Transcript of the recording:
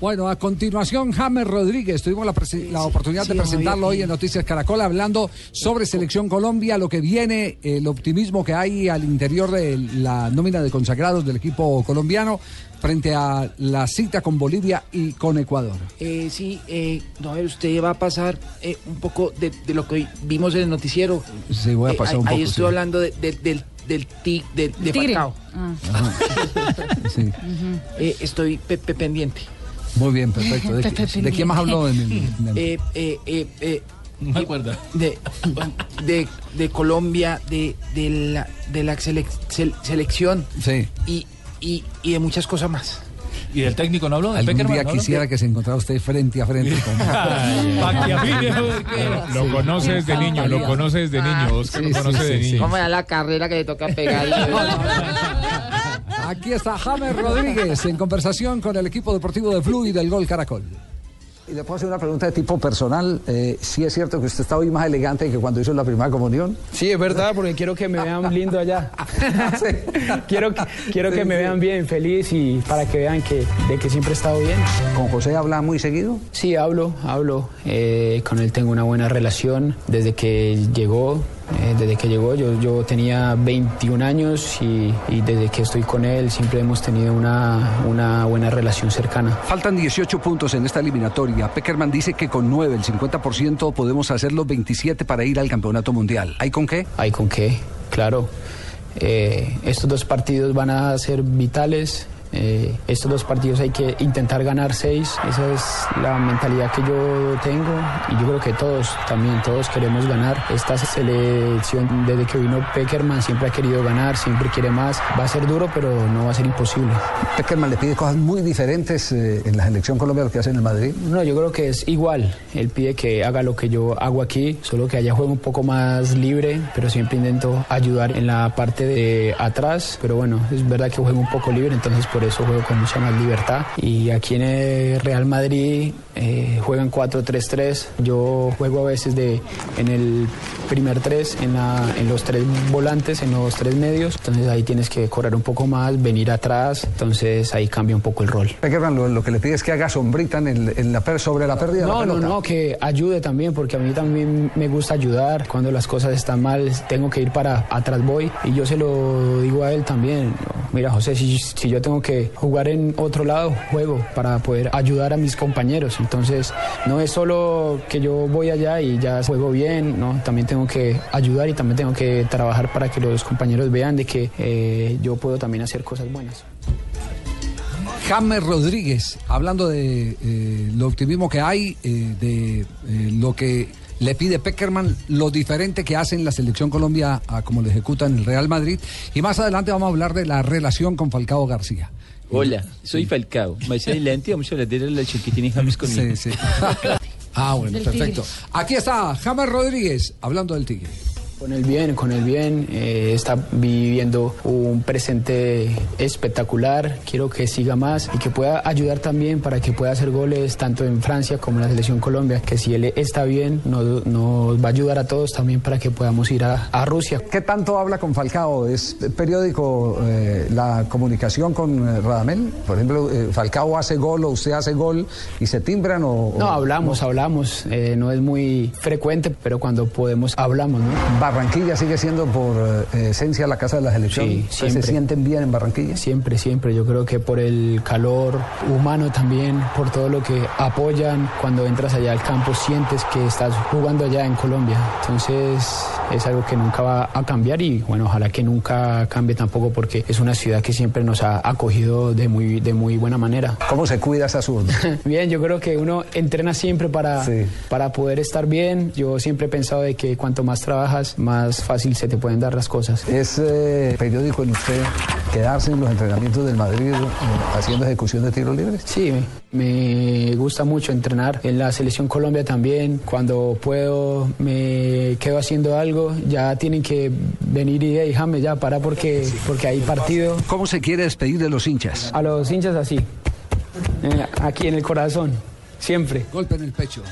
Bueno, a continuación, James Rodríguez. Tuvimos la, la oportunidad de presentarlo hoy en Noticias Caracol, hablando sobre Selección Colombia, lo que viene, el optimismo que hay al interior de la nómina de consagrados del equipo colombiano frente a la cita con Bolivia y con Ecuador. Eh, sí, eh, no, a ver, usted va a pasar eh, un poco de, de lo que vimos en el noticiero. Sí, voy a Eh, pasar ahí, un poco. Ahí estoy sí. hablando de- de- del, del tic, de, de Tigre. Falcao. Sí. Eh, estoy pe- pe- pendiente. Muy bien, perfecto. ¿De, de quién más habló en el- en el- Eh, eh, eh, eh, No me acuerdo. de, de, de Colombia, de, de la, de la selec- sel- selección Sí. y, y, y de muchas cosas más. ¿Y del técnico no habló? ¿De Algún Peckerman día no quisiera que se encontrara usted frente a frente con... Lo conoce desde niño, lo conoce desde niño, Oscar lo conoce de sí, sí. niño. ¿Cómo era la carrera que le toca pegar? Aquí está James Rodríguez en conversación con el equipo deportivo de Flu y del Gol Caracol. Y le puedo hacer una pregunta de tipo personal. Eh, ¿Sí es cierto que usted está hoy más elegante que cuando hizo la primera comunión? Sí, es verdad, porque quiero que me vean lindo allá. quiero que, quiero que me vean bien, feliz y para que vean que, de que siempre he estado bien. ¿Con José habla muy seguido? Sí, hablo, hablo. eh, con él tengo una buena relación desde que llegó. Eh, desde que llegó, yo, yo tenía 21 años y, y desde que estoy con él siempre hemos tenido una, una buena relación cercana. Faltan 18 puntos en esta eliminatoria. Peckerman dice que con 9, el 50%, podemos hacer los 27 para ir al campeonato mundial. ¿Hay con qué? ¿Hay con qué? Claro. Eh, estos dos partidos van a ser vitales. Eh, estos dos partidos hay que intentar ganar seis. Esa es la mentalidad que yo tengo y yo creo que todos, también todos queremos ganar. Esta selección, desde que vino Peckerman, siempre ha querido ganar, siempre quiere más. Va a ser duro, pero no va a ser imposible. Peckerman le pide cosas muy diferentes eh, en la selección Colombia a lo que hace en el Madrid. No, yo creo que es igual. Él pide que haga lo que yo hago aquí, solo que allá juego un poco más libre, pero siempre intento ayudar en la parte de atrás. Pero bueno, es verdad que juego un poco libre, entonces por eso juego con mucha más libertad. Y aquí en el Real Madrid eh, juegan 4-3-3. Yo juego a veces de, en el primer tres, en, la, en los tres volantes, en los tres medios. Entonces ahí tienes que correr un poco más, venir atrás. Entonces ahí cambia un poco el rol. Peckerman lo, lo que le pide es que haga sombrita en el- en la sobre la pérdida de la No, no, no, que ayude también, porque a mí también me gusta ayudar. Cuando las cosas están mal, tengo que ir para atrás voy. Y yo se lo digo a él también. Mira, José, si, si yo tengo que jugar en otro lado, juego para poder ayudar a mis compañeros. Entonces, no es solo que yo voy allá y ya juego bien, no, también tengo que ayudar y también tengo que trabajar para que los compañeros vean de que eh, yo puedo también hacer cosas buenas. James Rodríguez, hablando de eh, lo optimismo que hay, eh, de eh, lo que le pide Peckerman, lo diferente que hace en la selección Colombia a como lo ejecuta en el Real Madrid. Y más adelante vamos a hablar de la relación con Falcao García. Hola, soy Falcao. Más adelante vamos a hablar de la relación que tiene James conmigo. Sí, sí. ah, bueno, perfecto. Aquí está James Rodríguez, hablando del Tigre. Con el bien, con el bien, eh, está viviendo un presente espectacular, quiero que siga más y que pueda ayudar también para que pueda hacer goles tanto en Francia como en la selección Colombia, que si él está bien nos, nos va a ayudar a todos también para que podamos ir a, a Rusia. ¿Qué tanto habla con Falcao? ¿Es periódico eh, la comunicación con eh, Radamel? Por ejemplo, Falcao hace gol o usted hace gol y se timbran o... No, hablamos, hablamos, no es muy frecuente, pero cuando podemos hablamos, ¿no? Barranquilla sigue siendo por eh, esencia la casa de la selección. Sí, ¿Ustedes ¿Se sienten bien en Barranquilla? Siempre, siempre. Yo creo que por el calor humano también, por todo lo que apoyan, cuando entras allá al campo sientes que estás jugando allá en Colombia. Entonces es algo que nunca va a cambiar y bueno, ojalá que nunca cambie tampoco porque es una ciudad que siempre nos ha acogido de muy, de muy buena manera. ¿Cómo se cuida esa zurda? Bien, yo creo que uno entrena siempre para, Sí. para poder estar bien. Yo siempre he pensado de que cuanto más trabajas, más fácil se te pueden dar las cosas. ¿Es eh, periódico en usted quedarse en los entrenamientos del Madrid eh, haciendo ejecución de tiros libres? Sí, me gusta mucho entrenar. En la selección Colombia también, cuando puedo, me quedo haciendo algo. Ya tienen que venir y déjame ya para porque, porque hay partido. ¿Cómo se quiere despedir de los hinchas? A los hinchas así, eh, aquí en el corazón, siempre. Golpe en el pecho.